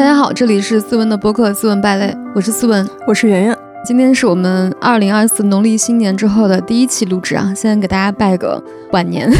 大家好，这里是思文的播客《思文败类》，我是思文，我是圆圆。今天是我们二零二四农历新年之后的第一期录制啊，先给大家拜个晚年。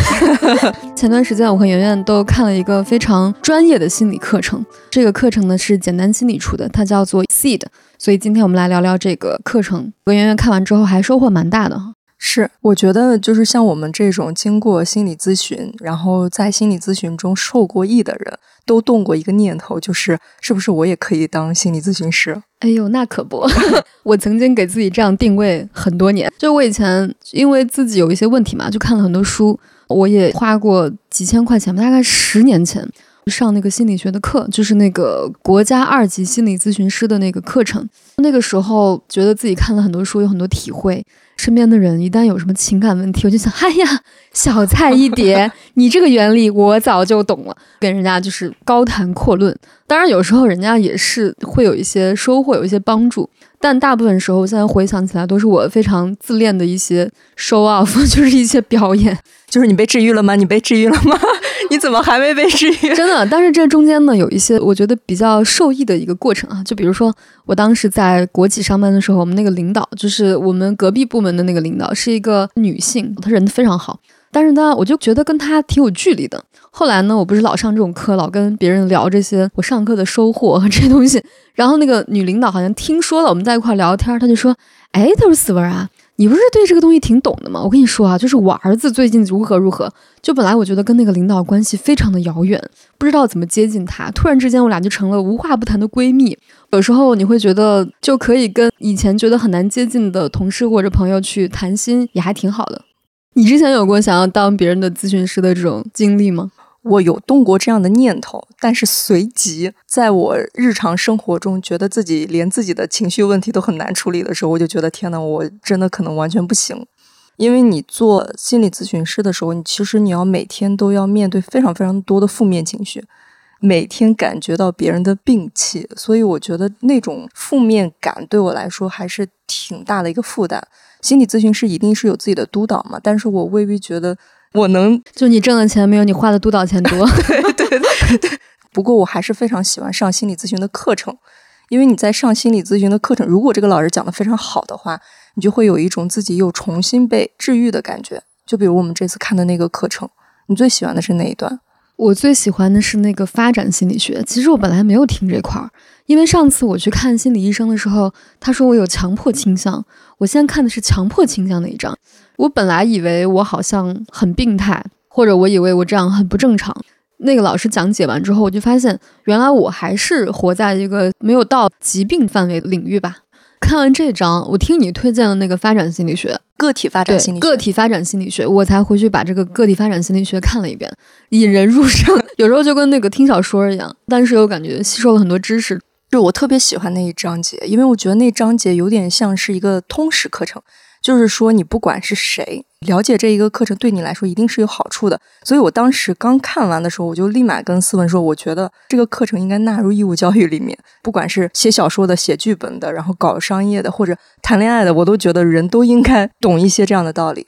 前段时间我和圆圆都看了一个非常专业的心理课程，这个课程呢是简单心理出的，它叫做 Seed，所以今天我们来聊聊这个课程。和圆圆看完之后还收获蛮大的。是，我觉得就是像我们这种经过心理咨询，然后在心理咨询中受过益的人，都动过一个念头，就是是不是我也可以当心理咨询师？哎呦，那可不，我曾经给自己这样定位很多年。就我以前因为自己有一些问题嘛，就看了很多书，我也花过几千块钱吧，大概十年前上那个心理学的课，就是那个国家二级心理咨询师的那个课程。那个时候觉得自己看了很多书，有很多体会。身边的人一旦有什么情感问题，我就想，哎呀，小菜一碟，你这个原理我早就懂了，跟人家就是高谈阔论。当然，有时候人家也是会有一些收获，有一些帮助，但大部分时候，现在回想起来，都是我非常自恋的一些 show off，就是一些表演。就是你被治愈了吗？你被治愈了吗？你怎么还没被治愈？真的，但是这中间呢，有一些我觉得比较受益的一个过程啊。就比如说，我当时在国企上班的时候，我们那个领导就是我们隔壁部门的那个领导，是一个女性，她人非常好。但是呢，我就觉得跟她挺有距离的。后来呢，我不是老上这种课，老跟别人聊这些我上课的收获和这些东西。然后那个女领导好像听说了我们在一块聊天，她就说：“哎，她说思文啊。”你不是对这个东西挺懂的吗？我跟你说啊，就是我儿子最近如何如何，就本来我觉得跟那个领导关系非常的遥远，不知道怎么接近他，突然之间我俩就成了无话不谈的闺蜜。有时候你会觉得就可以跟以前觉得很难接近的同事或者朋友去谈心，也还挺好的。你之前有过想要当别人的咨询师的这种经历吗？我有动过这样的念头，但是随即在我日常生活中觉得自己连自己的情绪问题都很难处理的时候，我就觉得天呐，我真的可能完全不行。因为你做心理咨询师的时候，你其实你要每天都要面对非常非常多的负面情绪，每天感觉到别人的病气，所以我觉得那种负面感对我来说还是挺大的一个负担。心理咨询师一定是有自己的督导嘛，但是我未必觉得。我能就你挣的钱没有你花的督导钱多，对 对对。不过我还是非常喜欢上心理咨询的课程，因为你在上心理咨询的课程，如果这个老师讲的非常好的话，你就会有一种自己又重新被治愈的感觉。就比如我们这次看的那个课程，你最喜欢的是哪一段？我最喜欢的是那个发展心理学。其实我本来没有听这块儿，因为上次我去看心理医生的时候，他说我有强迫倾向。我现在看的是强迫倾向那一章。我本来以为我好像很病态，或者我以为我这样很不正常。那个老师讲解完之后，我就发现原来我还是活在一个没有到疾病范围的领域吧。看完这章，我听你推荐的那个发展心理学、个体发展心理学、个体发展心理学，我才回去把这个个体发展心理学看了一遍，引人入胜。有时候就跟那个听小说一样，但是又感觉吸收了很多知识。就我特别喜欢那一章节，因为我觉得那章节有点像是一个通识课程。就是说，你不管是谁，了解这一个课程对你来说一定是有好处的。所以我当时刚看完的时候，我就立马跟思文说，我觉得这个课程应该纳入义务教育里面。不管是写小说的、写剧本的，然后搞商业的或者谈恋爱的，我都觉得人都应该懂一些这样的道理。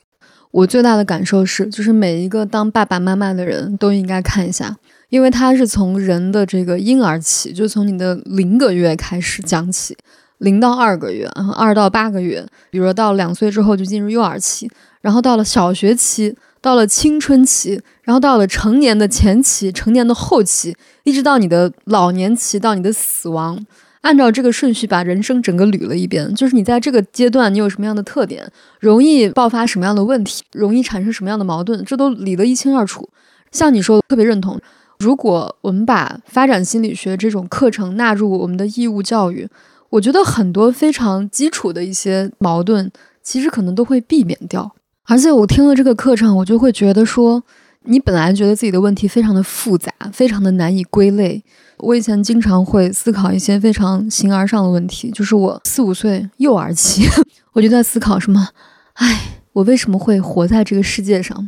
我最大的感受是，就是每一个当爸爸妈妈的人都应该看一下，因为它是从人的这个婴儿起，就从你的零个月开始讲起。零到二个月，然后二到八个月，比如说到两岁之后就进入幼儿期，然后到了小学期，到了青春期，然后到了成年的前期、成年的后期，一直到你的老年期，到你的死亡，按照这个顺序把人生整个捋了一遍，就是你在这个阶段你有什么样的特点，容易爆发什么样的问题，容易产生什么样的矛盾，这都理得一清二楚。像你说的，特别认同。如果我们把发展心理学这种课程纳入我们的义务教育，我觉得很多非常基础的一些矛盾，其实可能都会避免掉。而且我听了这个课程，我就会觉得说，你本来觉得自己的问题非常的复杂，非常的难以归类。我以前经常会思考一些非常形而上的问题，就是我四五岁幼儿期，我就在思考什么？哎，我为什么会活在这个世界上？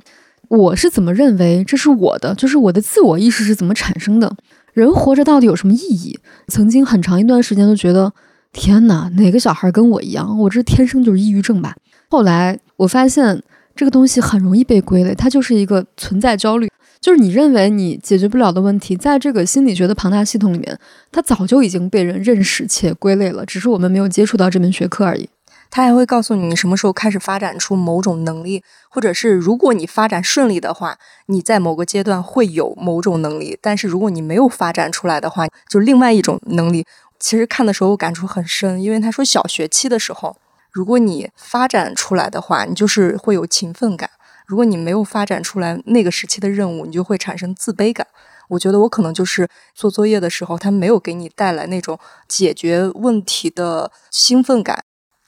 我是怎么认为这是我的？就是我的自我意识是怎么产生的？人活着到底有什么意义？曾经很长一段时间都觉得。天哪，哪个小孩跟我一样？我这天生就是抑郁症吧？后来我发现这个东西很容易被归类，它就是一个存在焦虑。就是你认为你解决不了的问题，在这个心理学的庞大系统里面，它早就已经被人认识且归类了，只是我们没有接触到这门学科而已。他还会告诉你，你什么时候开始发展出某种能力，或者是如果你发展顺利的话，你在某个阶段会有某种能力；但是如果你没有发展出来的话，就另外一种能力。其实看的时候我感触很深，因为他说小学期的时候，如果你发展出来的话，你就是会有勤奋感；如果你没有发展出来那个时期的任务，你就会产生自卑感。我觉得我可能就是做作业的时候，他没有给你带来那种解决问题的兴奋感。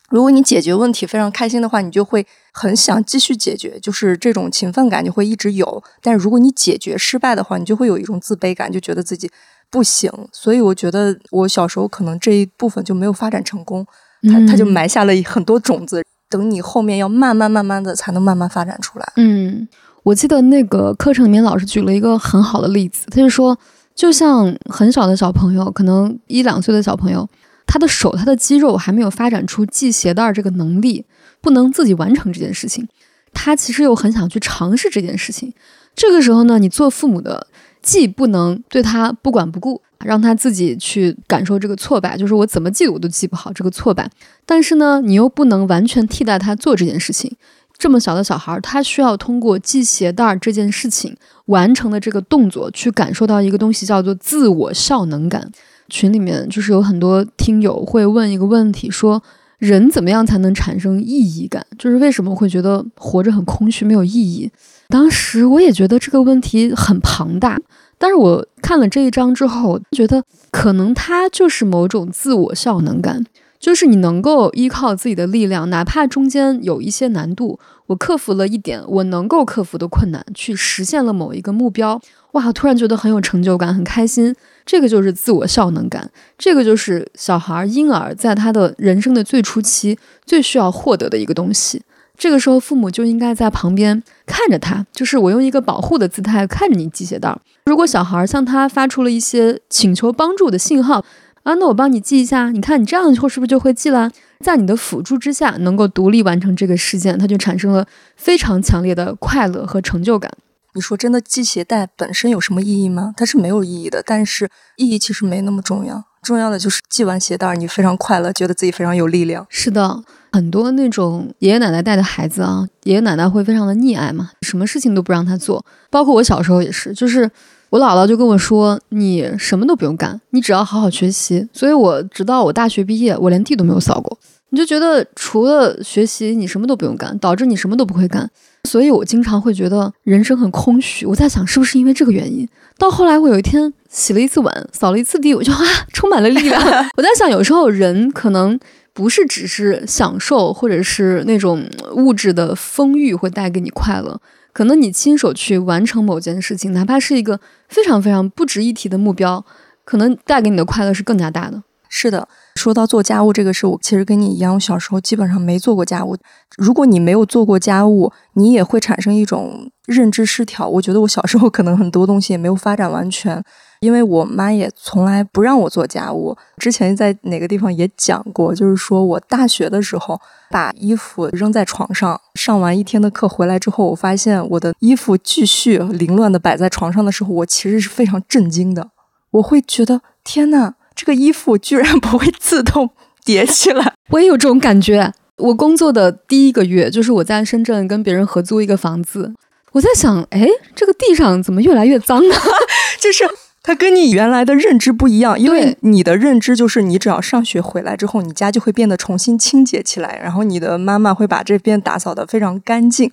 如果你解决问题非常开心的话，你就会很想继续解决，就是这种勤奋感就会一直有。但如果你解决失败的话，你就会有一种自卑感，就觉得自己不行。所以我觉得我小时候可能这一部分就没有发展成功，它它就埋下了很多种子，等你后面要慢慢慢慢的才能慢慢发展出来。嗯，我记得那个课程里面老师举了一个很好的例子，他就说，就像很小的小朋友，可能一两岁的小朋友。他的手，他的肌肉还没有发展出系鞋带这个能力，不能自己完成这件事情。他其实又很想去尝试这件事情。这个时候呢，你做父母的，既不能对他不管不顾，让他自己去感受这个挫败，就是我怎么记我都记不好这个挫败。但是呢，你又不能完全替代他做这件事情。这么小的小孩儿，他需要通过系鞋带这件事情完成的这个动作，去感受到一个东西，叫做自我效能感。群里面就是有很多听友会问一个问题，说人怎么样才能产生意义感？就是为什么会觉得活着很空虚、没有意义？当时我也觉得这个问题很庞大，但是我看了这一章之后，觉得可能它就是某种自我效能感，就是你能够依靠自己的力量，哪怕中间有一些难度，我克服了一点我能够克服的困难，去实现了某一个目标，哇，突然觉得很有成就感，很开心。这个就是自我效能感，这个就是小孩婴儿在他的人生的最初期最需要获得的一个东西。这个时候，父母就应该在旁边看着他，就是我用一个保护的姿态看着你系鞋带。如果小孩向他发出了一些请求帮助的信号啊，那我帮你系一下，你看你这样以后是不是就会系了？在你的辅助之下，能够独立完成这个事件，他就产生了非常强烈的快乐和成就感。你说真的系鞋带本身有什么意义吗？它是没有意义的，但是意义其实没那么重要。重要的就是系完鞋带，你非常快乐，觉得自己非常有力量。是的，很多那种爷爷奶奶带的孩子啊，爷爷奶奶会非常的溺爱嘛，什么事情都不让他做。包括我小时候也是，就是我姥姥就跟我说，你什么都不用干，你只要好好学习。所以我直到我大学毕业，我连地都没有扫过。你就觉得除了学习，你什么都不用干，导致你什么都不会干。所以我经常会觉得人生很空虚。我在想，是不是因为这个原因？到后来，我有一天洗了一次碗，扫了一次地，我就啊，充满了力量。我在想，有时候人可能不是只是享受，或者是那种物质的丰裕会带给你快乐，可能你亲手去完成某件事情，哪怕是一个非常非常不值一提的目标，可能带给你的快乐是更加大的。是的，说到做家务这个事，我其实跟你一样，我小时候基本上没做过家务。如果你没有做过家务，你也会产生一种认知失调。我觉得我小时候可能很多东西也没有发展完全，因为我妈也从来不让我做家务。之前在哪个地方也讲过，就是说我大学的时候把衣服扔在床上，上完一天的课回来之后，我发现我的衣服继续凌乱的摆在床上的时候，我其实是非常震惊的。我会觉得天呐！这个衣服居然不会自动叠起来，我也有这种感觉。我工作的第一个月，就是我在深圳跟别人合租一个房子，我在想，哎，这个地上怎么越来越脏呢？就是它跟你原来的认知不一样，因为你的认知就是你只要上学回来之后，你家就会变得重新清洁起来，然后你的妈妈会把这边打扫的非常干净。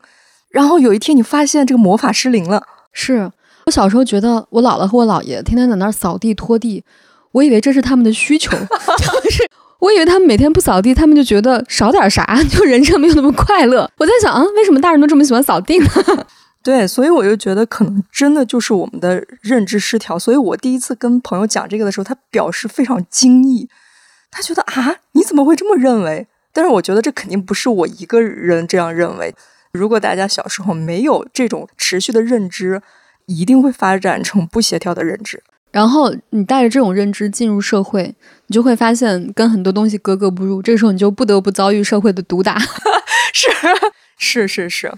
然后有一天你发现这个魔法失灵了，是我小时候觉得我姥姥和我姥爷天天在那儿扫地拖地。我以为这是他们的需求，就是我以为他们每天不扫地，他们就觉得少点啥，就人生没有那么快乐。我在想啊，为什么大人都这么喜欢扫地呢？对，所以我就觉得可能真的就是我们的认知失调。所以我第一次跟朋友讲这个的时候，他表示非常惊异，他觉得啊，你怎么会这么认为？但是我觉得这肯定不是我一个人这样认为。如果大家小时候没有这种持续的认知，一定会发展成不协调的认知。然后你带着这种认知进入社会，你就会发现跟很多东西格格不入。这个时候你就不得不遭遇社会的毒打。是是是是。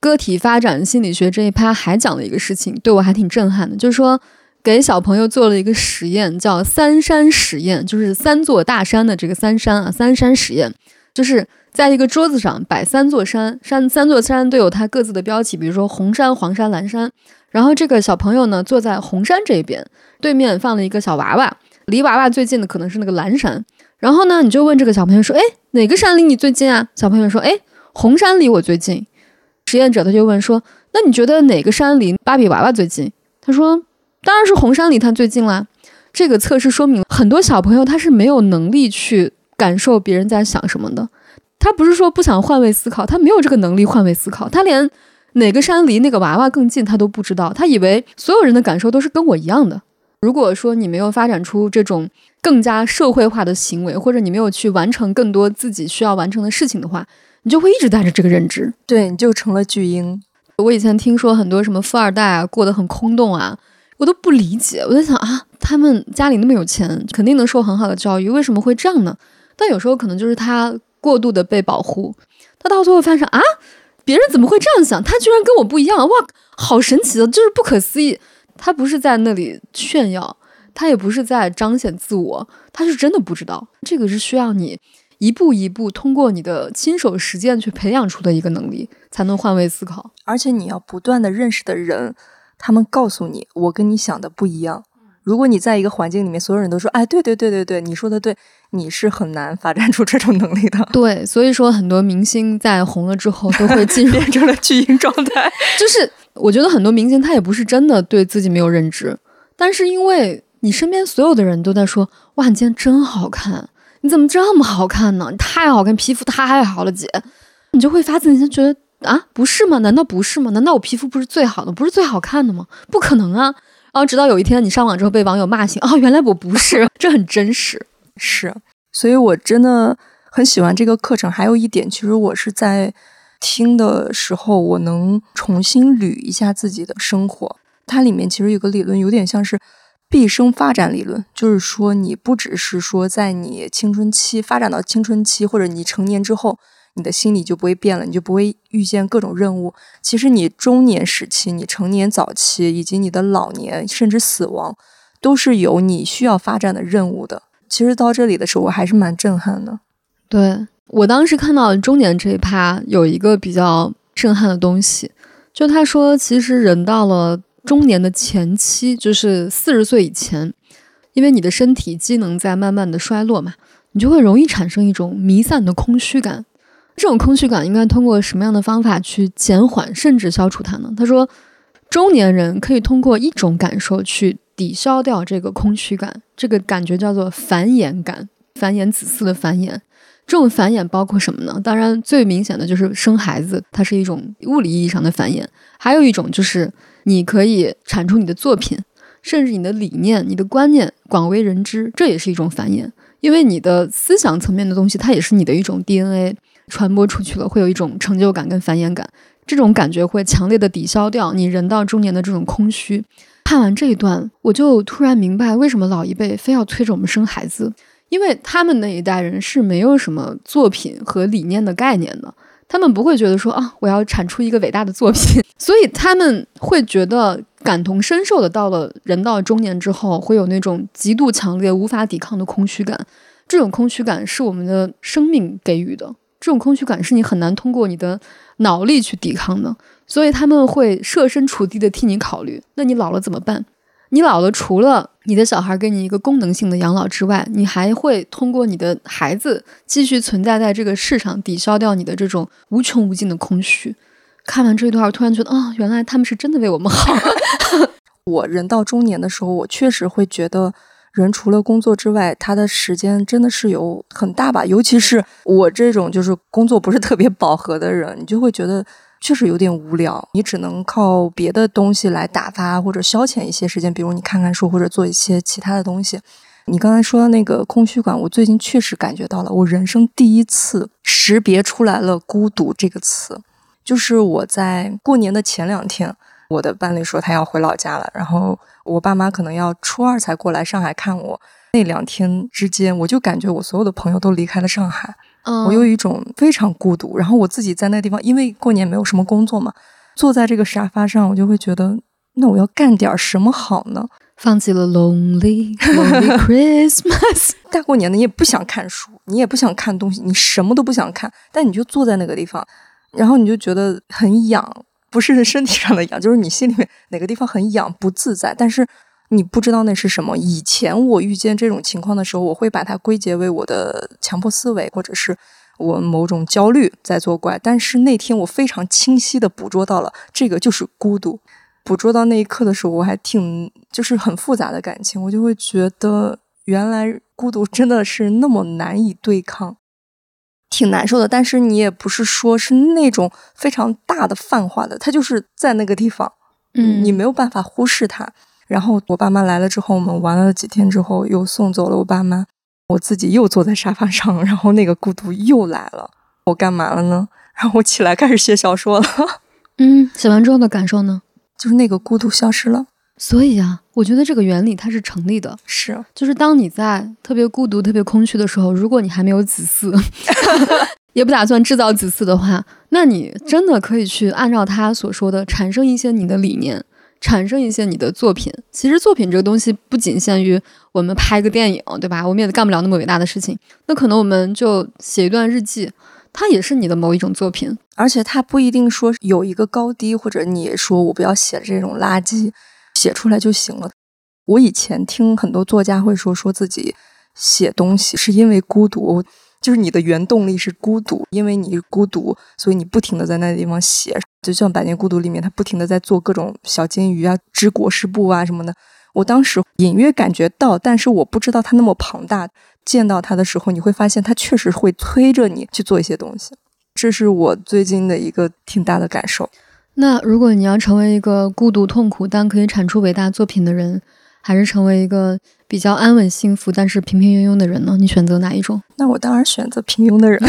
个体发展心理学这一趴还讲了一个事情，对我还挺震撼的，就是说给小朋友做了一个实验，叫三山实验，就是三座大山的这个三山啊，三山实验，就是在一个桌子上摆三座山，山三座山都有它各自的标记，比如说红山、黄山、蓝山。然后这个小朋友呢坐在红山这边，对面放了一个小娃娃，离娃娃最近的可能是那个蓝山。然后呢，你就问这个小朋友说：“哎，哪个山离你最近啊？”小朋友说：“哎，红山离我最近。”实验者他就问说：“那你觉得哪个山离芭比娃娃最近？”他说：“当然是红山离他最近啦。”这个测试说明很多小朋友他是没有能力去感受别人在想什么的。他不是说不想换位思考，他没有这个能力换位思考。他连哪个山离那个娃娃更近他都不知道。他以为所有人的感受都是跟我一样的。如果说你没有发展出这种更加社会化的行为，或者你没有去完成更多自己需要完成的事情的话，你就会一直带着这个认知，对，你就成了巨婴。我以前听说很多什么富二代啊，过得很空洞啊，我都不理解。我在想啊，他们家里那么有钱，肯定能受很好的教育，为什么会这样呢？但有时候可能就是他过度的被保护，他到最后发现啊，别人怎么会这样想？他居然跟我不一样，哇，好神奇的，就是不可思议。他不是在那里炫耀，他也不是在彰显自我，他是真的不知道。这个是需要你一步一步通过你的亲手实践去培养出的一个能力，才能换位思考。而且你要不断的认识的人，他们告诉你，我跟你想的不一样。如果你在一个环境里面，所有人都说，哎，对对对对对，你说的对，你是很难发展出这种能力的。对，所以说很多明星在红了之后，都会进入 变成了巨婴状态，就是。我觉得很多明星他也不是真的对自己没有认知，但是因为你身边所有的人都在说，哇，你今天真好看，你怎么这么好看呢？你太好看，皮肤太好了，姐，你就会发自内心觉得啊，不是吗？难道不是吗？难道我皮肤不是最好的，不是最好看的吗？不可能啊！然后直到有一天你上网之后被网友骂醒，哦，原来我不是，这很真实，是，所以我真的很喜欢这个课程。还有一点，其实我是在。听的时候，我能重新捋一下自己的生活。它里面其实有个理论，有点像是毕生发展理论，就是说你不只是说在你青春期发展到青春期，或者你成年之后，你的心理就不会变了，你就不会遇见各种任务。其实你中年时期、你成年早期以及你的老年，甚至死亡，都是有你需要发展的任务的。其实到这里的时候，我还是蛮震撼的。对。我当时看到中年这一趴有一个比较震撼的东西，就他说，其实人到了中年的前期，就是四十岁以前，因为你的身体机能在慢慢的衰落嘛，你就会容易产生一种弥散的空虚感。这种空虚感应该通过什么样的方法去减缓甚至消除它呢？他说，中年人可以通过一种感受去抵消掉这个空虚感，这个感觉叫做繁衍感，繁衍子嗣的繁衍。这种繁衍包括什么呢？当然，最明显的就是生孩子，它是一种物理意义上的繁衍。还有一种就是你可以产出你的作品，甚至你的理念、你的观念广为人知，这也是一种繁衍。因为你的思想层面的东西，它也是你的一种 DNA 传播出去了，会有一种成就感跟繁衍感。这种感觉会强烈的抵消掉你人到中年的这种空虚。看完这一段，我就突然明白为什么老一辈非要催着我们生孩子。因为他们那一代人是没有什么作品和理念的概念的，他们不会觉得说啊，我要产出一个伟大的作品，所以他们会觉得感同身受的，到了人到中年之后，会有那种极度强烈、无法抵抗的空虚感。这种空虚感是我们的生命给予的，这种空虚感是你很难通过你的脑力去抵抗的，所以他们会设身处地的替你考虑。那你老了怎么办？你老了，除了你的小孩给你一个功能性的养老之外，你还会通过你的孩子继续存在在这个世上，抵消掉你的这种无穷无尽的空虚。看完这一段，我突然觉得啊，原来他们是真的为我们好。我人到中年的时候，我确实会觉得，人除了工作之外，他的时间真的是有很大吧。尤其是我这种就是工作不是特别饱和的人，你就会觉得。确实有点无聊，你只能靠别的东西来打发或者消遣一些时间，比如你看看书或者做一些其他的东西。你刚才说的那个空虚感，我最近确实感觉到了，我人生第一次识别出来了“孤独”这个词。就是我在过年的前两天，我的伴侣说他要回老家了，然后我爸妈可能要初二才过来上海看我。那两天之间，我就感觉我所有的朋友都离开了上海。我有一种非常孤独。然后我自己在那个地方，因为过年没有什么工作嘛，坐在这个沙发上，我就会觉得，那我要干点什么好呢？放弃了 Lonely Lonely Christmas。大过年的，你也不想看书，你也不想看东西，你什么都不想看，但你就坐在那个地方，然后你就觉得很痒，不是身体上的痒，就是你心里面哪个地方很痒，不自在，但是。你不知道那是什么。以前我遇见这种情况的时候，我会把它归结为我的强迫思维，或者是我某种焦虑在作怪。但是那天我非常清晰的捕捉到了，这个就是孤独。捕捉到那一刻的时候，我还挺就是很复杂的感情，我就会觉得原来孤独真的是那么难以对抗，挺难受的。但是你也不是说是那种非常大的泛化的，它就是在那个地方，嗯，你没有办法忽视它。然后我爸妈来了之后，我们玩了几天之后，又送走了我爸妈，我自己又坐在沙发上，然后那个孤独又来了。我干嘛了呢？然后我起来开始写小说了。嗯，写完之后的感受呢？就是那个孤独消失了。所以啊，我觉得这个原理它是成立的。是，就是当你在特别孤独、特别空虚的时候，如果你还没有子嗣，也不打算制造子嗣的话，那你真的可以去按照他所说的，产生一些你的理念。产生一些你的作品，其实作品这个东西不仅限于我们拍个电影，对吧？我们也干不了那么伟大的事情。那可能我们就写一段日记，它也是你的某一种作品。而且它不一定说有一个高低，或者你说我不要写这种垃圾，写出来就行了。我以前听很多作家会说，说自己写东西是因为孤独。就是你的原动力是孤独，因为你孤独，所以你不停的在那地方写。就像《百年孤独》里面，他不停的在做各种小金鱼啊、织裹尸布啊什么的。我当时隐约感觉到，但是我不知道它那么庞大。见到它的时候，你会发现它确实会推着你去做一些东西。这是我最近的一个挺大的感受。那如果你要成为一个孤独痛苦但可以产出伟大作品的人，还是成为一个？比较安稳幸福，但是平平庸庸的人呢？你选择哪一种？那我当然选择平庸的人。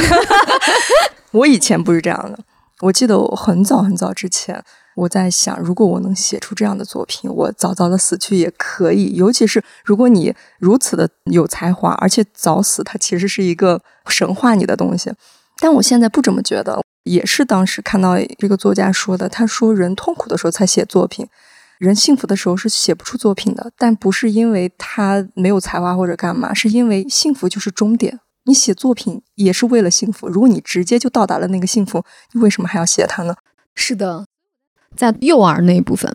我以前不是这样的。我记得我很早很早之前，我在想，如果我能写出这样的作品，我早早的死去也可以。尤其是如果你如此的有才华，而且早死，它其实是一个神话你的东西。但我现在不这么觉得，也是当时看到这个作家说的，他说人痛苦的时候才写作品。人幸福的时候是写不出作品的，但不是因为他没有才华或者干嘛，是因为幸福就是终点。你写作品也是为了幸福，如果你直接就到达了那个幸福，你为什么还要写它呢？是的，在幼儿那一部分，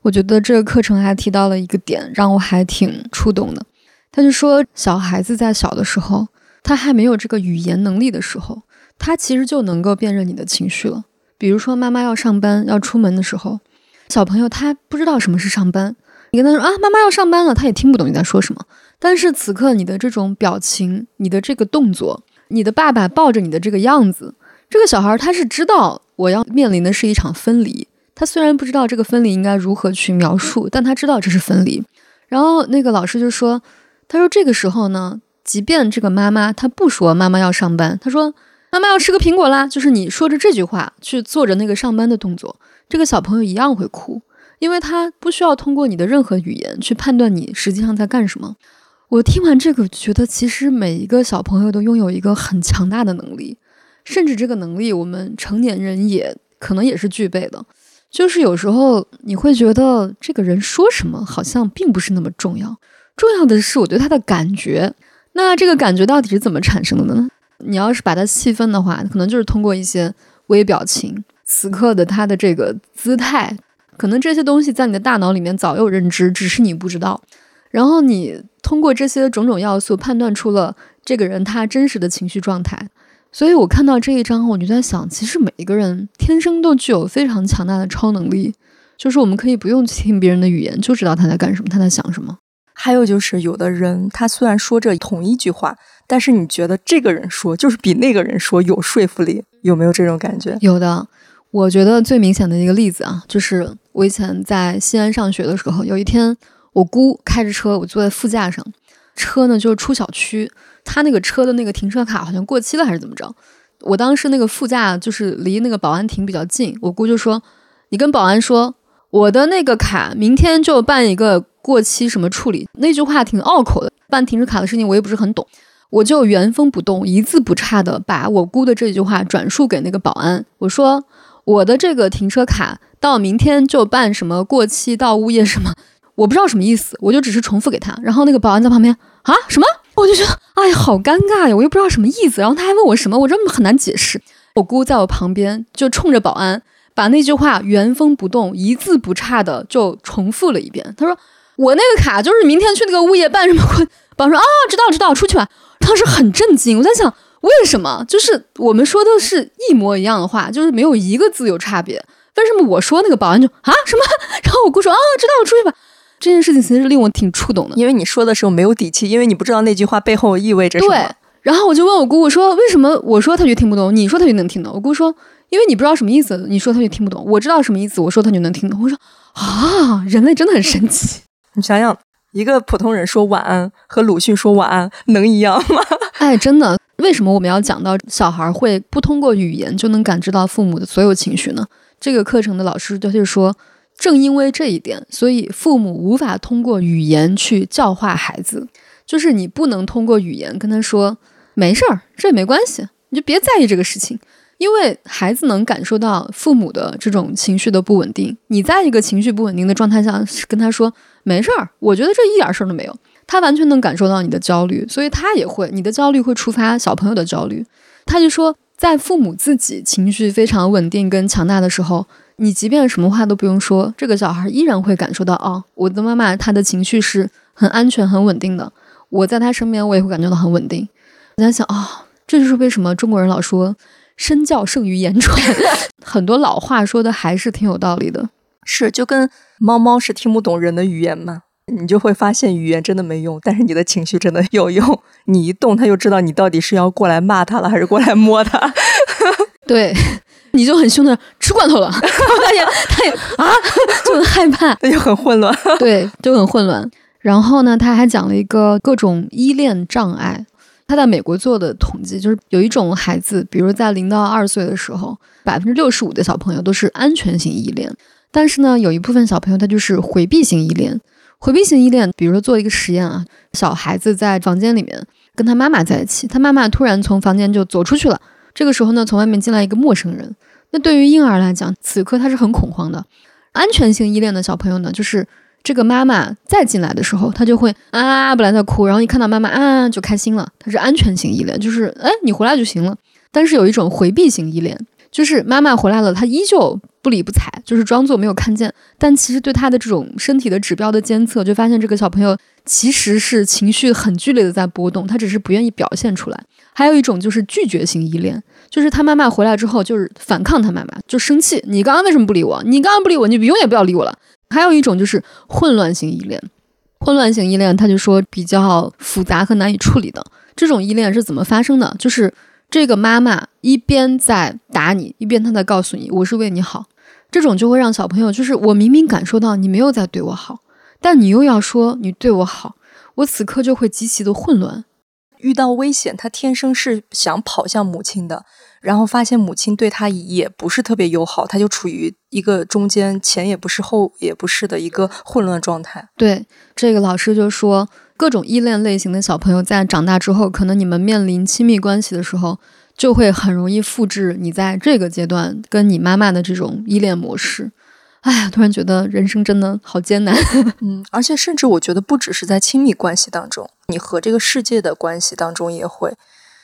我觉得这个课程还提到了一个点，让我还挺触动的。他就说，小孩子在小的时候，他还没有这个语言能力的时候，他其实就能够辨认你的情绪了。比如说，妈妈要上班要出门的时候。小朋友他不知道什么是上班，你跟他说啊，妈妈要上班了，他也听不懂你在说什么。但是此刻你的这种表情，你的这个动作，你的爸爸抱着你的这个样子，这个小孩他是知道我要面临的是一场分离。他虽然不知道这个分离应该如何去描述，但他知道这是分离。然后那个老师就说，他说这个时候呢，即便这个妈妈她不说妈妈要上班，她说妈妈要吃个苹果啦，就是你说着这句话去做着那个上班的动作。这个小朋友一样会哭，因为他不需要通过你的任何语言去判断你实际上在干什么。我听完这个，觉得其实每一个小朋友都拥有一个很强大的能力，甚至这个能力我们成年人也可能也是具备的。就是有时候你会觉得这个人说什么好像并不是那么重要，重要的是我对他的感觉。那这个感觉到底是怎么产生的呢？你要是把它细分的话，可能就是通过一些微表情。此刻的他的这个姿态，可能这些东西在你的大脑里面早有认知，只是你不知道。然后你通过这些种种要素判断出了这个人他真实的情绪状态。所以我看到这一章，我就在想，其实每一个人天生都具有非常强大的超能力，就是我们可以不用听别人的语言，就知道他在干什么，他在想什么。还有就是，有的人他虽然说着同一句话，但是你觉得这个人说就是比那个人说有说服力，有没有这种感觉？有的。我觉得最明显的一个例子啊，就是我以前在西安上学的时候，有一天我姑开着车，我坐在副驾上，车呢就是出小区，他那个车的那个停车卡好像过期了还是怎么着？我当时那个副驾就是离那个保安亭比较近，我姑就说：“你跟保安说，我的那个卡明天就办一个过期什么处理。”那句话挺拗口的，办停车卡的事情我也不是很懂。我就原封不动、一字不差的把我姑的这句话转述给那个保安，我说我的这个停车卡到明天就办什么过期到物业什么，我不知道什么意思，我就只是重复给他。然后那个保安在旁边啊什么，我就觉得哎呀好尴尬呀，我又不知道什么意思。然后他还问我什么，我真的很难解释。我姑在我旁边就冲着保安把那句话原封不动、一字不差的就重复了一遍。他说我那个卡就是明天去那个物业办什么过。保安说啊知道知道，出去吧。当时很震惊，我在想为什么？就是我们说的是一模一样的话，就是没有一个字有差别，为什么我说那个保安就啊什么？然后我姑说啊知道我，出去吧。这件事情其实令我挺触动的，因为你说的时候没有底气，因为你不知道那句话背后意味着什么。对，然后我就问我姑姑说，为什么我说他就听不懂，你说他就能听懂？我姑说，因为你不知道什么意思，你说他就听不懂；我知道什么意思，我说他就能听懂。我说啊，人类真的很神奇。你想想。一个普通人说晚安和鲁迅说晚安能一样吗？哎，真的，为什么我们要讲到小孩会不通过语言就能感知到父母的所有情绪呢？这个课程的老师就是说，正因为这一点，所以父母无法通过语言去教化孩子，就是你不能通过语言跟他说没事儿，这也没关系，你就别在意这个事情。因为孩子能感受到父母的这种情绪的不稳定，你在一个情绪不稳定的状态下跟他说没事儿，我觉得这一点事儿都没有，他完全能感受到你的焦虑，所以他也会，你的焦虑会触发小朋友的焦虑。他就说，在父母自己情绪非常稳定跟强大的时候，你即便什么话都不用说，这个小孩依然会感受到，哦，我的妈妈她的情绪是很安全、很稳定的，我在她身边我也会感觉到很稳定。我在想，哦，这就是为什么中国人老说。身教胜于言传，很多老话说的还是挺有道理的。是，就跟猫猫是听不懂人的语言嘛，你就会发现语言真的没用，但是你的情绪真的有用。你一动，他就知道你到底是要过来骂他了，还是过来摸他。对，你就很凶的吃罐头了，他也他也啊，就很害怕，那就很混乱。对，就很混乱。然后呢，他还讲了一个各种依恋障碍。他在美国做的统计，就是有一种孩子，比如在零到二岁的时候，百分之六十五的小朋友都是安全型依恋，但是呢，有一部分小朋友他就是回避型依恋。回避型依恋，比如说做一个实验啊，小孩子在房间里面跟他妈妈在一起，他妈妈突然从房间就走出去了，这个时候呢，从外面进来一个陌生人，那对于婴儿来讲，此刻他是很恐慌的。安全性依恋的小朋友呢，就是。这个妈妈再进来的时候，他就会啊，本来在哭，然后一看到妈妈啊，就开心了。他是安全型依恋，就是哎，你回来就行了。但是有一种回避型依恋，就是妈妈回来了，他依旧不理不睬，就是装作没有看见。但其实对他的这种身体的指标的监测，就发现这个小朋友其实是情绪很剧烈的在波动，他只是不愿意表现出来。还有一种就是拒绝型依恋，就是他妈妈回来之后就是反抗他妈妈，就生气。你刚刚为什么不理我？你刚刚不理我，你永远不要理我了。还有一种就是混乱型依恋，混乱型依恋，他就说比较复杂和难以处理的这种依恋是怎么发生的？就是这个妈妈一边在打你，一边她在告诉你我是为你好，这种就会让小朋友就是我明明感受到你没有在对我好，但你又要说你对我好，我此刻就会极其的混乱。遇到危险，他天生是想跑向母亲的。然后发现母亲对他也不是特别友好，他就处于一个中间前也不是后也不是的一个混乱状态。对这个老师就说，各种依恋类型的小朋友在长大之后，可能你们面临亲密关系的时候，就会很容易复制你在这个阶段跟你妈妈的这种依恋模式。哎呀，突然觉得人生真的好艰难。嗯，而且甚至我觉得不只是在亲密关系当中，你和这个世界的关系当中也会。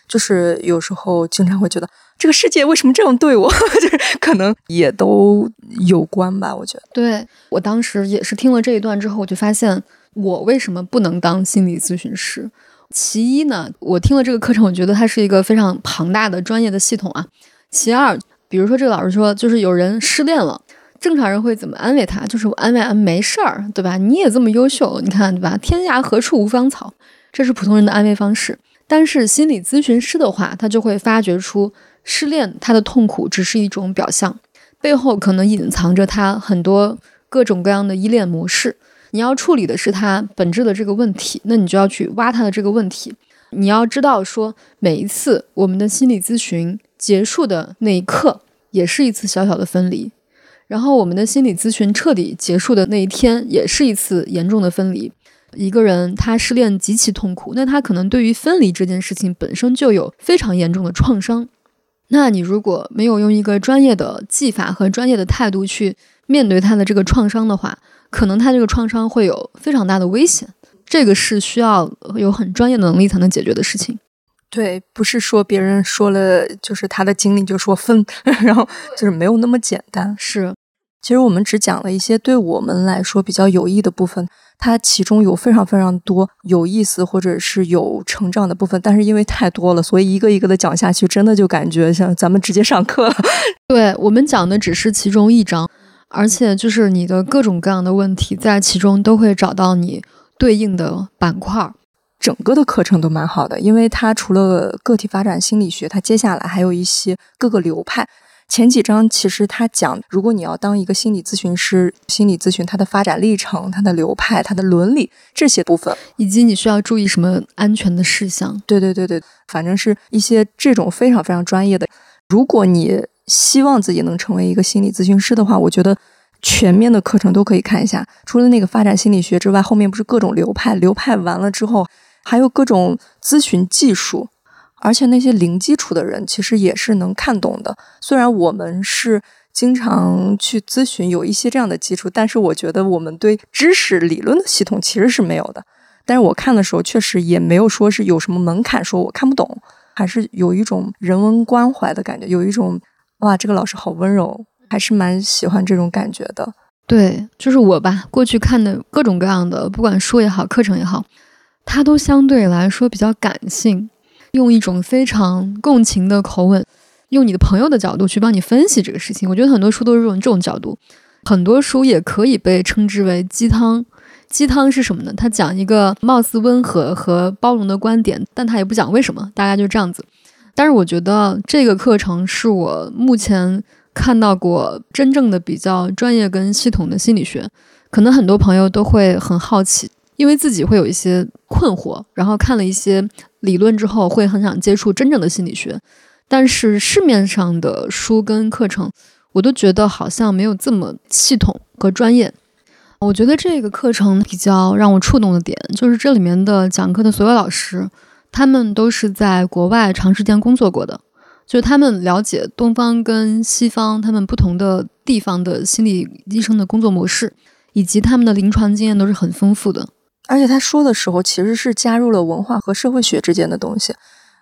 就是有时候经常会觉得这个世界为什么这样对我，就是可能也都有关吧。我觉得，对我当时也是听了这一段之后，我就发现我为什么不能当心理咨询师。其一呢，我听了这个课程，我觉得它是一个非常庞大的专业的系统啊。其二，比如说这个老师说，就是有人失恋了，正常人会怎么安慰他？就是我安慰啊，没事儿，对吧？你也这么优秀，你看对吧？天涯何处无芳草，这是普通人的安慰方式。但是心理咨询师的话，他就会发掘出失恋他的痛苦只是一种表象，背后可能隐藏着他很多各种各样的依恋模式。你要处理的是他本质的这个问题，那你就要去挖他的这个问题。你要知道，说每一次我们的心理咨询结束的那一刻，也是一次小小的分离；然后我们的心理咨询彻底结束的那一天，也是一次严重的分离。一个人他失恋极其痛苦，那他可能对于分离这件事情本身就有非常严重的创伤。那你如果没有用一个专业的技法和专业的态度去面对他的这个创伤的话，可能他这个创伤会有非常大的危险。这个是需要有很专业的能力才能解决的事情。对，不是说别人说了就是他的经历就说分，然后就是没有那么简单。是，其实我们只讲了一些对我们来说比较有益的部分，它其中有非常非常多有意思或者是有成长的部分，但是因为太多了，所以一个一个的讲下去，真的就感觉像咱们直接上课了。对我们讲的只是其中一章，而且就是你的各种各样的问题在其中都会找到你对应的板块。整个的课程都蛮好的，因为它除了个体发展心理学，它接下来还有一些各个流派。前几章其实他讲，如果你要当一个心理咨询师，心理咨询它的发展历程、它的流派、它的伦理这些部分，以及你需要注意什么安全的事项。对对对对，反正是一些这种非常非常专业的。如果你希望自己能成为一个心理咨询师的话，我觉得全面的课程都可以看一下。除了那个发展心理学之外，后面不是各种流派，流派完了之后。还有各种咨询技术，而且那些零基础的人其实也是能看懂的。虽然我们是经常去咨询，有一些这样的基础，但是我觉得我们对知识理论的系统其实是没有的。但是我看的时候，确实也没有说是有什么门槛，说我看不懂，还是有一种人文关怀的感觉，有一种哇，这个老师好温柔，还是蛮喜欢这种感觉的。对，就是我吧，过去看的各种各样的，不管书也好，课程也好。它都相对来说比较感性，用一种非常共情的口吻，用你的朋友的角度去帮你分析这个事情。我觉得很多书都是用这种角度，很多书也可以被称之为鸡汤。鸡汤是什么呢？他讲一个貌似温和和包容的观点，但他也不讲为什么，大概就这样子。但是我觉得这个课程是我目前看到过真正的比较专业跟系统的心理学，可能很多朋友都会很好奇。因为自己会有一些困惑，然后看了一些理论之后，会很想接触真正的心理学，但是市面上的书跟课程，我都觉得好像没有这么系统和专业。我觉得这个课程比较让我触动的点，就是这里面的讲课的所有老师，他们都是在国外长时间工作过的，就他们了解东方跟西方他们不同的地方的心理医生的工作模式，以及他们的临床经验都是很丰富的。而且他说的时候，其实是加入了文化和社会学之间的东西。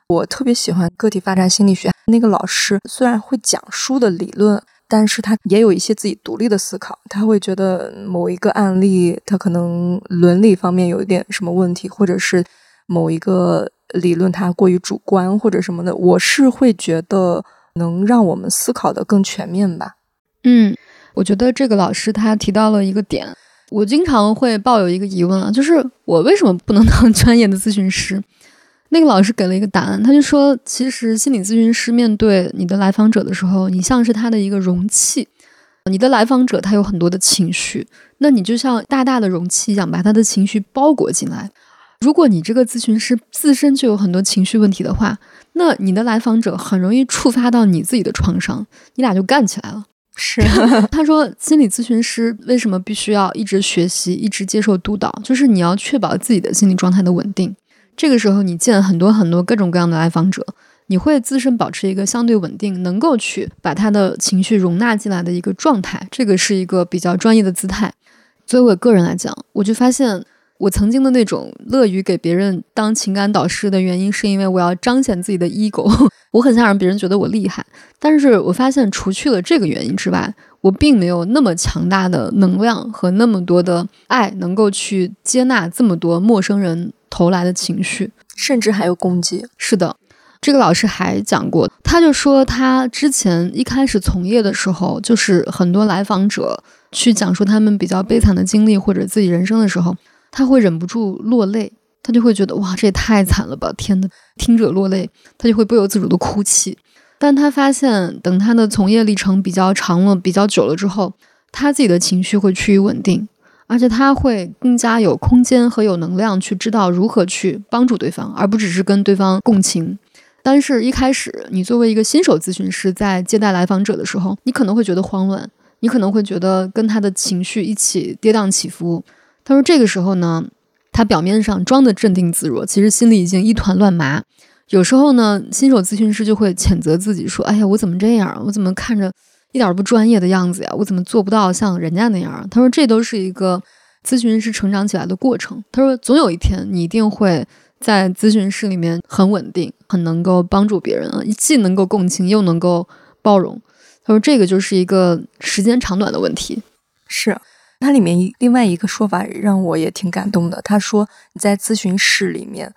我特别喜欢个体发展心理学那个老师，虽然会讲书的理论，但是他也有一些自己独立的思考。他会觉得某一个案例，他可能伦理方面有一点什么问题，或者是某一个理论它过于主观或者什么的。我是会觉得能让我们思考的更全面吧。嗯，我觉得这个老师他提到了一个点。我经常会抱有一个疑问啊，就是我为什么不能当 专业的咨询师？那个老师给了一个答案，他就说，其实心理咨询师面对你的来访者的时候，你像是他的一个容器，你的来访者他有很多的情绪，那你就像大大的容器一样，把他的情绪包裹进来。如果你这个咨询师自身就有很多情绪问题的话，那你的来访者很容易触发到你自己的创伤，你俩就干起来了。是，他说，心理咨询师为什么必须要一直学习，一直接受督导？就是你要确保自己的心理状态的稳定。这个时候，你见很多很多各种各样的来访者，你会自身保持一个相对稳定，能够去把他的情绪容纳进来的一个状态。这个是一个比较专业的姿态。作为我个人来讲，我就发现。我曾经的那种乐于给别人当情感导师的原因，是因为我要彰显自己的 ego，我很想让别人觉得我厉害。但是我发现，除去了这个原因之外，我并没有那么强大的能量和那么多的爱，能够去接纳这么多陌生人投来的情绪，甚至还有攻击。是的，这个老师还讲过，他就说他之前一开始从业的时候，就是很多来访者去讲述他们比较悲惨的经历或者自己人生的时候。他会忍不住落泪，他就会觉得哇，这也太惨了吧！天呐，听者落泪，他就会不由自主的哭泣。但他发现，等他的从业历程比较长了、比较久了之后，他自己的情绪会趋于稳定，而且他会更加有空间和有能量去知道如何去帮助对方，而不只是跟对方共情。但是，一开始你作为一个新手咨询师，在接待来访者的时候，你可能会觉得慌乱，你可能会觉得跟他的情绪一起跌宕起伏。他说：“这个时候呢，他表面上装的镇定自若，其实心里已经一团乱麻。有时候呢，新手咨询师就会谴责自己说：“哎呀，我怎么这样？我怎么看着一点不专业的样子呀？我怎么做不到像人家那样？”他说：“这都是一个咨询师成长起来的过程。”他说：“总有一天，你一定会在咨询室里面很稳定，很能够帮助别人啊，既能够共情，又能够包容。”他说：“这个就是一个时间长短的问题。”是，它里面另外一个说法让我也挺感动的。他说：“你在咨询室里面。”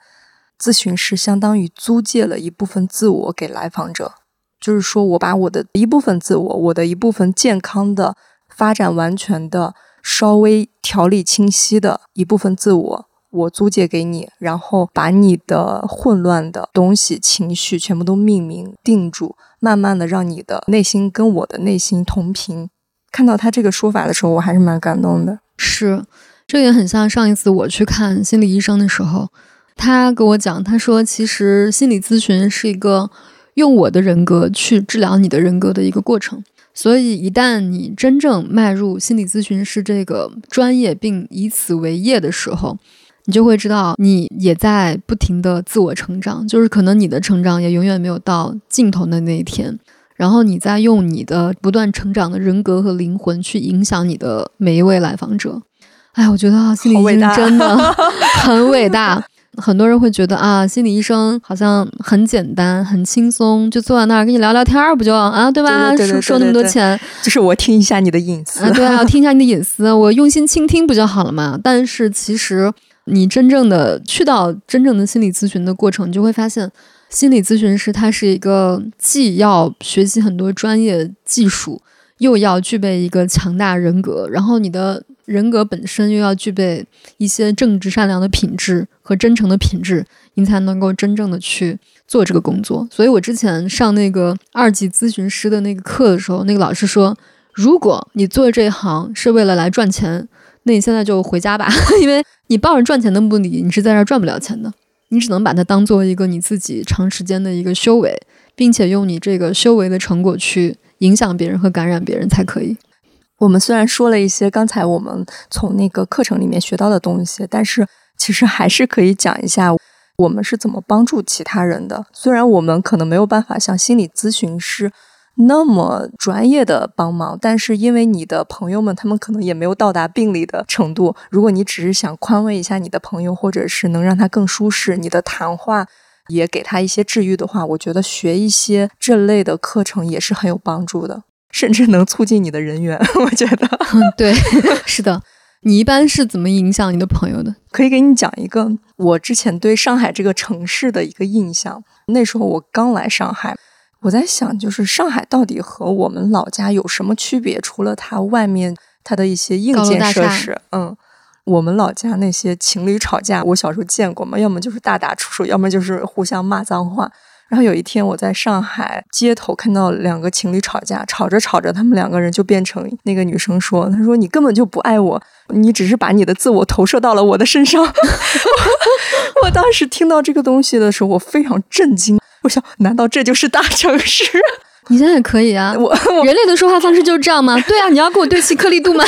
咨询师相当于租借了一部分自我给来访者，就是说我把我的一部分自我，我的一部分健康的发展完全的、稍微条理清晰的一部分自我，我租借给你，然后把你的混乱的东西、情绪全部都命名定住，慢慢的让你的内心跟我的内心同频。看到他这个说法的时候，我还是蛮感动的。是，这也很像上一次我去看心理医生的时候。他跟我讲，他说其实心理咨询是一个用我的人格去治疗你的人格的一个过程。所以一旦你真正迈入心理咨询师这个专业，并以此为业的时候，你就会知道你也在不停的自我成长，就是可能你的成长也永远没有到尽头的那一天。然后你再用你的不断成长的人格和灵魂去影响你的每一位来访者。哎，我觉得心理医生真的 很伟大。很多人会觉得啊，心理医生好像很简单、很轻松，就坐在那儿跟你聊聊天儿，不就啊，对吧？收收那么多钱，就是我听一下你的隐私啊，对啊，听一下你的隐私，我用心倾听不就好了嘛？但是其实你真正的去到真正的心理咨询的过程，你就会发现，心理咨询师他是一个既要学习很多专业技术，又要具备一个强大人格，然后你的。人格本身又要具备一些正直善良的品质和真诚的品质，你才能够真正的去做这个工作。所以我之前上那个二级咨询师的那个课的时候，那个老师说，如果你做这一行是为了来赚钱，那你现在就回家吧，因为你抱着赚钱的目的，你是在这儿赚不了钱的，你只能把它当做一个你自己长时间的一个修为，并且用你这个修为的成果去影响别人和感染别人才可以。我们虽然说了一些刚才我们从那个课程里面学到的东西，但是其实还是可以讲一下我们是怎么帮助其他人的。虽然我们可能没有办法像心理咨询师那么专业的帮忙，但是因为你的朋友们他们可能也没有到达病理的程度，如果你只是想宽慰一下你的朋友，或者是能让他更舒适，你的谈话也给他一些治愈的话，我觉得学一些这类的课程也是很有帮助的。甚至能促进你的人缘，我觉得。对，是的。你一般是怎么影响你的朋友的？可以给你讲一个我之前对上海这个城市的一个印象。那时候我刚来上海，我在想，就是上海到底和我们老家有什么区别？除了它外面它的一些硬件设施，嗯，我们老家那些情侣吵架，我小时候见过嘛，要么就是大打出手，要么就是互相骂脏话。然后有一天，我在上海街头看到两个情侣吵架，吵着吵着，他们两个人就变成那个女生说：“她说你根本就不爱我，你只是把你的自我投射到了我的身上。”我当时听到这个东西的时候，我非常震惊。我想，难道这就是大城市？你现在也可以啊！我人类的说话方式就是这样吗？对啊，你要跟我对齐颗粒度吗？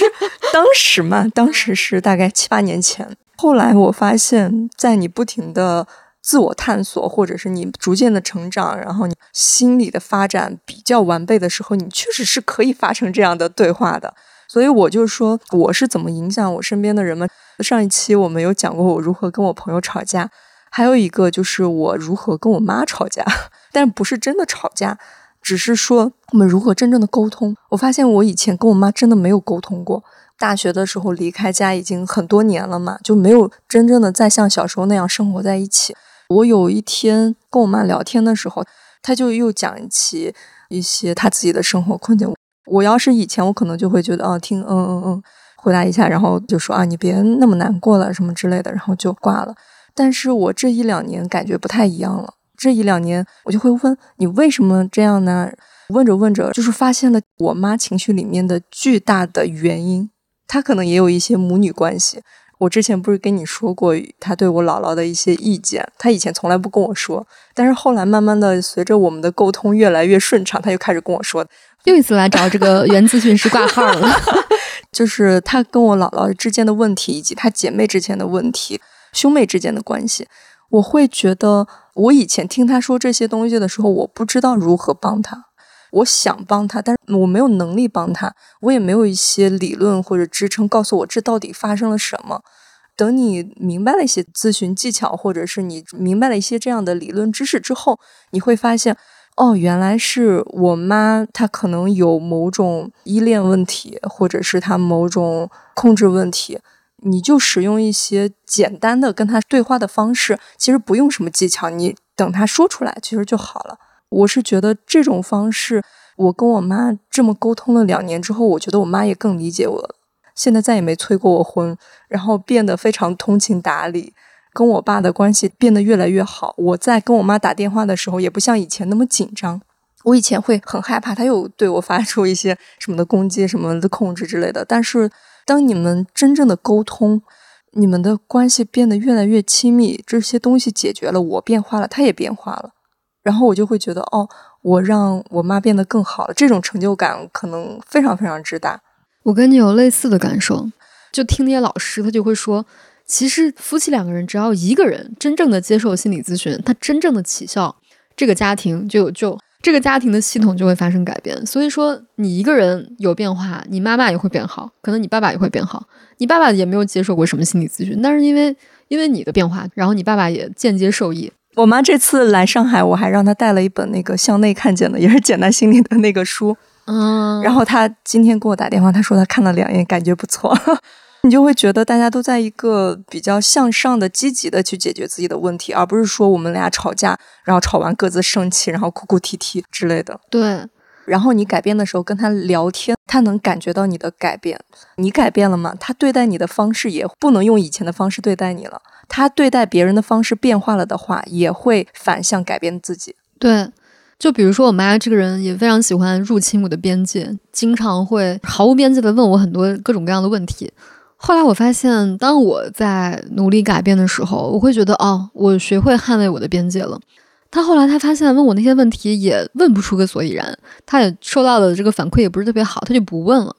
当时嘛，当时是大概七八年前。后来我发现，在你不停的。自我探索，或者是你逐渐的成长，然后你心理的发展比较完备的时候，你确实是可以发生这样的对话的。所以我就说，我是怎么影响我身边的人们。上一期我们有讲过我如何跟我朋友吵架，还有一个就是我如何跟我妈吵架，但不是真的吵架，只是说我们如何真正的沟通。我发现我以前跟我妈真的没有沟通过。大学的时候离开家已经很多年了嘛，就没有真正的再像小时候那样生活在一起。我有一天跟我妈聊天的时候，她就又讲起一些她自己的生活困境。我要是以前，我可能就会觉得，哦，听，嗯嗯嗯，回答一下，然后就说啊，你别那么难过了，什么之类的，然后就挂了。但是我这一两年感觉不太一样了。这一两年，我就会问你为什么这样呢？问着问着，就是发现了我妈情绪里面的巨大的原因。她可能也有一些母女关系。我之前不是跟你说过她对我姥姥的一些意见，她以前从来不跟我说，但是后来慢慢的随着我们的沟通越来越顺畅，她又开始跟我说，又一次来找这个原咨询师挂号了。就是她跟我姥姥之间的问题，以及她姐妹之间的问题，兄妹之间的关系，我会觉得，我以前听他说这些东西的时候，我不知道如何帮他，我想帮他，但是我没有能力帮他，我也没有一些理论或者支撑告诉我这到底发生了什么。等你明白了一些咨询技巧，或者是你明白了一些这样的理论知识之后，你会发现。哦，原来是我妈，她可能有某种依恋问题，或者是她某种控制问题。你就使用一些简单的跟她对话的方式，其实不用什么技巧，你等她说出来，其实就好了。我是觉得这种方式，我跟我妈这么沟通了两年之后，我觉得我妈也更理解我。现在再也没催过我婚，然后变得非常通情达理。跟我爸的关系变得越来越好。我在跟我妈打电话的时候，也不像以前那么紧张。我以前会很害怕，他又对我发出一些什么的攻击、什么的控制之类的。但是，当你们真正的沟通，你们的关系变得越来越亲密，这些东西解决了，我变化了，他也变化了。然后我就会觉得，哦，我让我妈变得更好了，这种成就感可能非常非常之大。我跟你有类似的感受，就听那些老师，他就会说。其实夫妻两个人，只要一个人真正的接受心理咨询，他真正的起效，这个家庭就有救，这个家庭的系统就会发生改变。所以说，你一个人有变化，你妈妈也会变好，可能你爸爸也会变好。你爸爸也没有接受过什么心理咨询，但是因为因为你的变化，然后你爸爸也间接受益。我妈这次来上海，我还让她带了一本那个向内看见的，也是简单心理的那个书。嗯，然后她今天给我打电话，她说她看了两页，感觉不错。你就会觉得大家都在一个比较向上的、积极的去解决自己的问题，而不是说我们俩吵架，然后吵完各自生气，然后哭哭啼啼之类的。对。然后你改变的时候跟他聊天，他能感觉到你的改变。你改变了吗？他对待你的方式也不能用以前的方式对待你了。他对待别人的方式变化了的话，也会反向改变自己。对。就比如说我妈这个人也非常喜欢入侵我的边界，经常会毫无边界的问我很多各种各样的问题。后来我发现，当我在努力改变的时候，我会觉得哦，我学会捍卫我的边界了。他后来他发现问我那些问题也问不出个所以然，他也收到的这个反馈也不是特别好，他就不问了，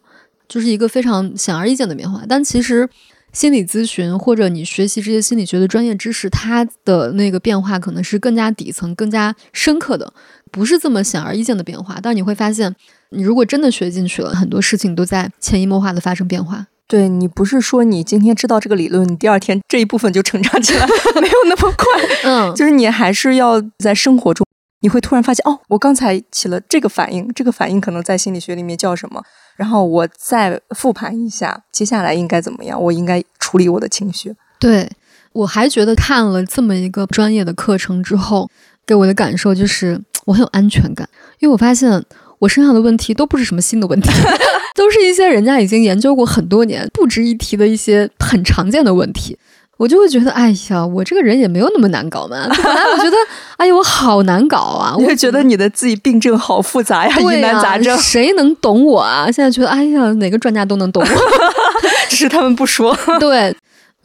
就是一个非常显而易见的变化。但其实心理咨询或者你学习这些心理学的专业知识，它的那个变化可能是更加底层、更加深刻的，不是这么显而易见的变化。但你会发现，你如果真的学进去了，很多事情都在潜移默化的发生变化。对你不是说你今天知道这个理论，你第二天这一部分就成长起来，没有那么快。嗯，就是你还是要在生活中，你会突然发现，哦，我刚才起了这个反应，这个反应可能在心理学里面叫什么？然后我再复盘一下，接下来应该怎么样？我应该处理我的情绪。对我还觉得看了这么一个专业的课程之后，给我的感受就是我很有安全感，因为我发现我身上的问题都不是什么新的问题。都是一些人家已经研究过很多年、不值一提的一些很常见的问题，我就会觉得，哎呀，我这个人也没有那么难搞嘛。本来我觉得，哎呀，我好难搞啊！我会觉得你的自己病症好复杂呀，疑难杂症，谁能懂我啊？现在觉得，哎呀，哪个专家都能懂我，只是他们不说。对。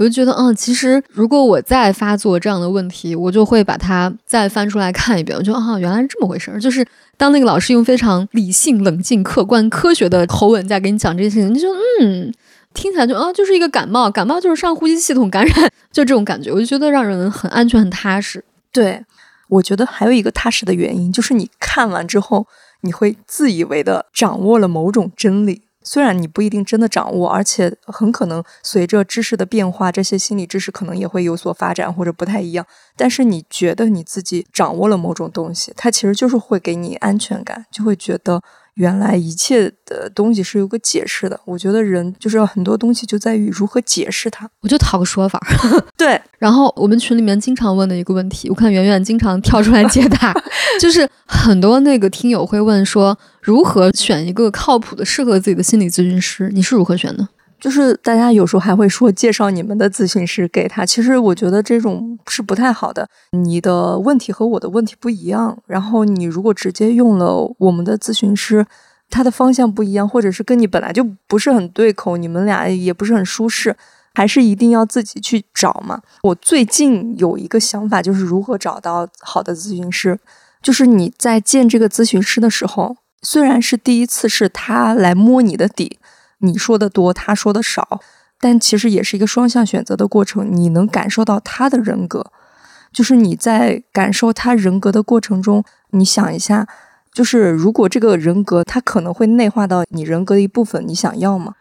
我就觉得，嗯，其实如果我再发作这样的问题，我就会把它再翻出来看一遍。我觉得，啊，原来是这么回事儿。就是当那个老师用非常理性、冷静、客观、科学的口吻在给你讲这些事情，你就，嗯，听起来就，啊，就是一个感冒，感冒就是上呼吸系统感染，就这种感觉。我就觉得让人很安全、很踏实。对，我觉得还有一个踏实的原因，就是你看完之后，你会自以为的掌握了某种真理。虽然你不一定真的掌握，而且很可能随着知识的变化，这些心理知识可能也会有所发展或者不太一样。但是你觉得你自己掌握了某种东西，它其实就是会给你安全感，就会觉得。原来一切的东西是有个解释的。我觉得人就是很多东西就在于如何解释它。我就讨个说法。对。然后我们群里面经常问的一个问题，我看圆圆经常跳出来解答，就是很多那个听友会问说，如何选一个靠谱的、适合自己的心理咨询师？你是如何选的？就是大家有时候还会说介绍你们的咨询师给他，其实我觉得这种是不太好的。你的问题和我的问题不一样，然后你如果直接用了我们的咨询师，他的方向不一样，或者是跟你本来就不是很对口，你们俩也不是很舒适，还是一定要自己去找嘛。我最近有一个想法，就是如何找到好的咨询师，就是你在见这个咨询师的时候，虽然是第一次是他来摸你的底。你说的多，他说的少，但其实也是一个双向选择的过程。你能感受到他的人格，就是你在感受他人格的过程中，你想一下，就是如果这个人格他可能会内化到你人格的一部分，你想要吗？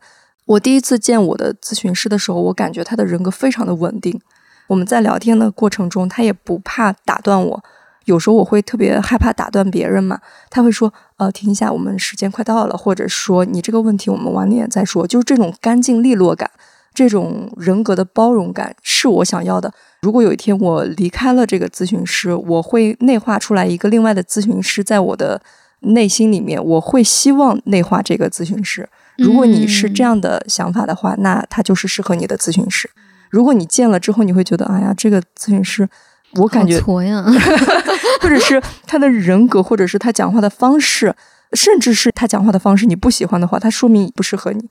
我第一次见我的咨询师的时候，我感觉他的人格非常的稳定。我们在聊天的过程中，他也不怕打断我。有时候我会特别害怕打断别人嘛，他会说：“呃，停一下，我们时间快到了。”或者说：“你这个问题我们晚点再说。”就是这种干净利落感，这种人格的包容感是我想要的。如果有一天我离开了这个咨询师，我会内化出来一个另外的咨询师，在我的内心里面，我会希望内化这个咨询师。如果你是这样的想法的话，那他就是适合你的咨询师。如果你见了之后，你会觉得：“哎呀，这个咨询师。”我感觉 或者是他的人格，或者是他讲话的方式，甚至是他讲话的方式你不喜欢的话，他说明不适合你。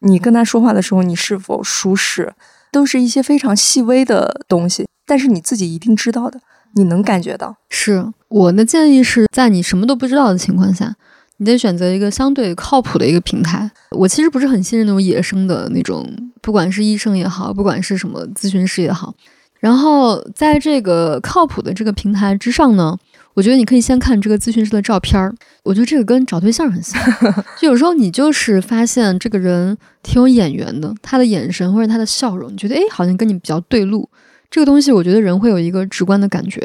你跟他说话的时候，你是否舒适，都是一些非常细微的东西，但是你自己一定知道的，你能感觉到。是我的建议是在你什么都不知道的情况下，你得选择一个相对靠谱的一个平台。我其实不是很信任那种野生的那种，不管是医生也好，不管是什么咨询师也好。然后在这个靠谱的这个平台之上呢，我觉得你可以先看这个咨询师的照片儿。我觉得这个跟找对象很像，就有时候你就是发现这个人挺有眼缘的，他的眼神或者他的笑容，你觉得诶好像跟你比较对路。这个东西我觉得人会有一个直观的感觉。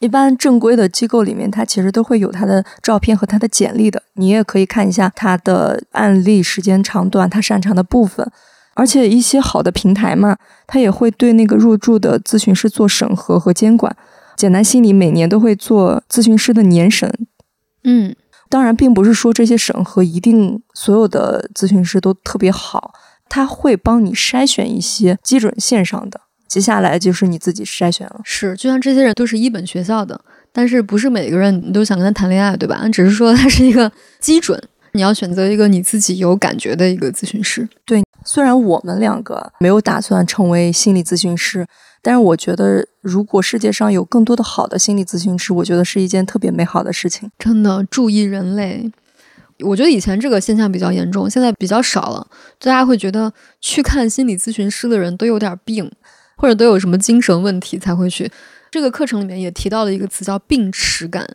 一般正规的机构里面，它其实都会有他的照片和他的简历的，你也可以看一下他的案例时间长短，他擅长的部分。而且一些好的平台嘛，它也会对那个入驻的咨询师做审核和监管。简单心理每年都会做咨询师的年审，嗯，当然并不是说这些审核一定所有的咨询师都特别好，他会帮你筛选一些基准线上的，接下来就是你自己筛选了。是，就像这些人都是一本学校的，但是不是每个人你都想跟他谈恋爱，对吧？只是说他是一个基准，你要选择一个你自己有感觉的一个咨询师，对。虽然我们两个没有打算成为心理咨询师，但是我觉得，如果世界上有更多的好的心理咨询师，我觉得是一件特别美好的事情。真的，注意人类。我觉得以前这个现象比较严重，现在比较少了。大家会觉得去看心理咨询师的人都有点病，或者都有什么精神问题才会去。这个课程里面也提到了一个词叫“病耻感”，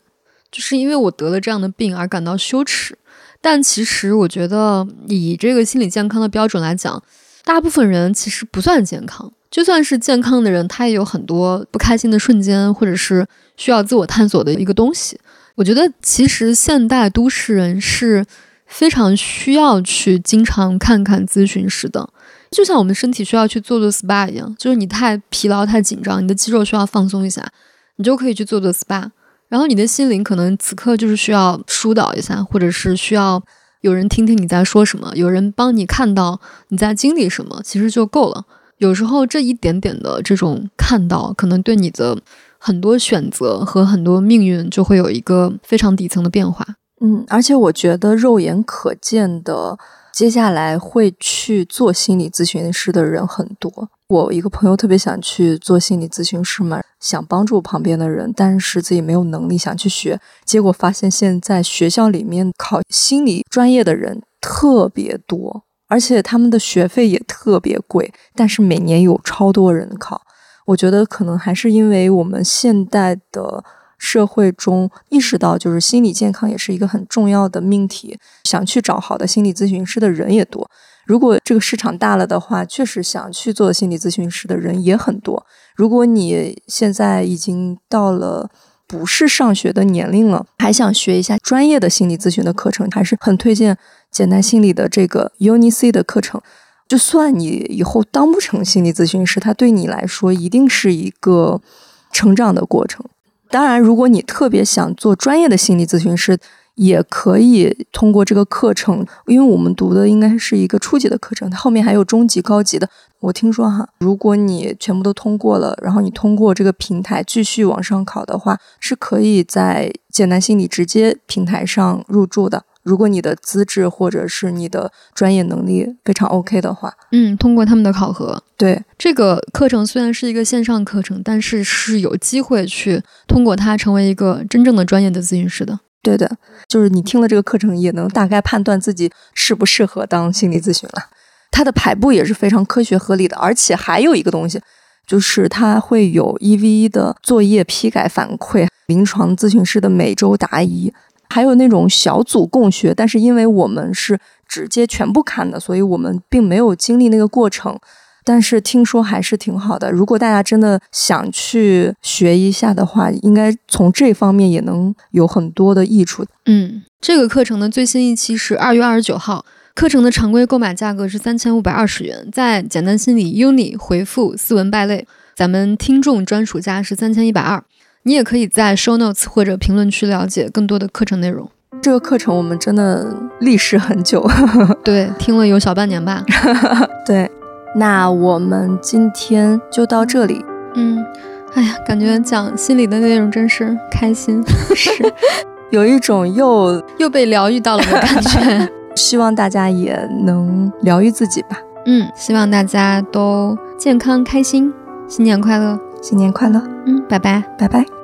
就是因为我得了这样的病而感到羞耻。但其实，我觉得以这个心理健康的标准来讲，大部分人其实不算健康。就算是健康的人，他也有很多不开心的瞬间，或者是需要自我探索的一个东西。我觉得，其实现代都市人是非常需要去经常看看咨询师的，就像我们身体需要去做做 SPA 一样，就是你太疲劳、太紧张，你的肌肉需要放松一下，你就可以去做做 SPA。然后你的心灵可能此刻就是需要疏导一下，或者是需要有人听听你在说什么，有人帮你看到你在经历什么，其实就够了。有时候这一点点的这种看到，可能对你的很多选择和很多命运就会有一个非常底层的变化。嗯，而且我觉得肉眼可见的。接下来会去做心理咨询师的人很多。我一个朋友特别想去做心理咨询师嘛，想帮助旁边的人，但是自己没有能力想去学。结果发现现在学校里面考心理专业的人特别多，而且他们的学费也特别贵，但是每年有超多人考。我觉得可能还是因为我们现代的。社会中意识到，就是心理健康也是一个很重要的命题，想去找好的心理咨询师的人也多。如果这个市场大了的话，确实想去做心理咨询师的人也很多。如果你现在已经到了不是上学的年龄了，还想学一下专业的心理咨询的课程，还是很推荐简单心理的这个 UNIC 的课程。就算你以后当不成心理咨询师，它对你来说一定是一个成长的过程。当然，如果你特别想做专业的心理咨询师，也可以通过这个课程，因为我们读的应该是一个初级的课程，它后面还有中级、高级的。我听说哈，如果你全部都通过了，然后你通过这个平台继续往上考的话，是可以在简单心理直接平台上入驻的。如果你的资质或者是你的专业能力非常 OK 的话，嗯，通过他们的考核，对这个课程虽然是一个线上课程，但是是有机会去通过它成为一个真正的专业的咨询师的。对的，就是你听了这个课程，也能大概判断自己适不适合当心理咨询了。它的排布也是非常科学合理的，而且还有一个东西，就是它会有一 v 一的作业批改反馈，临床咨询师的每周答疑，还有那种小组共学。但是因为我们是直接全部看的，所以我们并没有经历那个过程。但是听说还是挺好的。如果大家真的想去学一下的话，应该从这方面也能有很多的益处。嗯，这个课程的最新一期是二月二十九号，课程的常规购买价格是三千五百二十元，在简单心理 UNI 回复斯文败类，咱们听众专属价是三千一百二。你也可以在 Show Notes 或者评论区了解更多的课程内容。这个课程我们真的历时很久，对，听了有小半年吧。对。那我们今天就到这里。嗯，哎呀，感觉讲心里的内容真是开心，是 有一种又 又被疗愈到了的感觉。希望大家也能疗愈自己吧。嗯，希望大家都健康开心，新年快乐，新年快乐。嗯，拜拜，拜拜。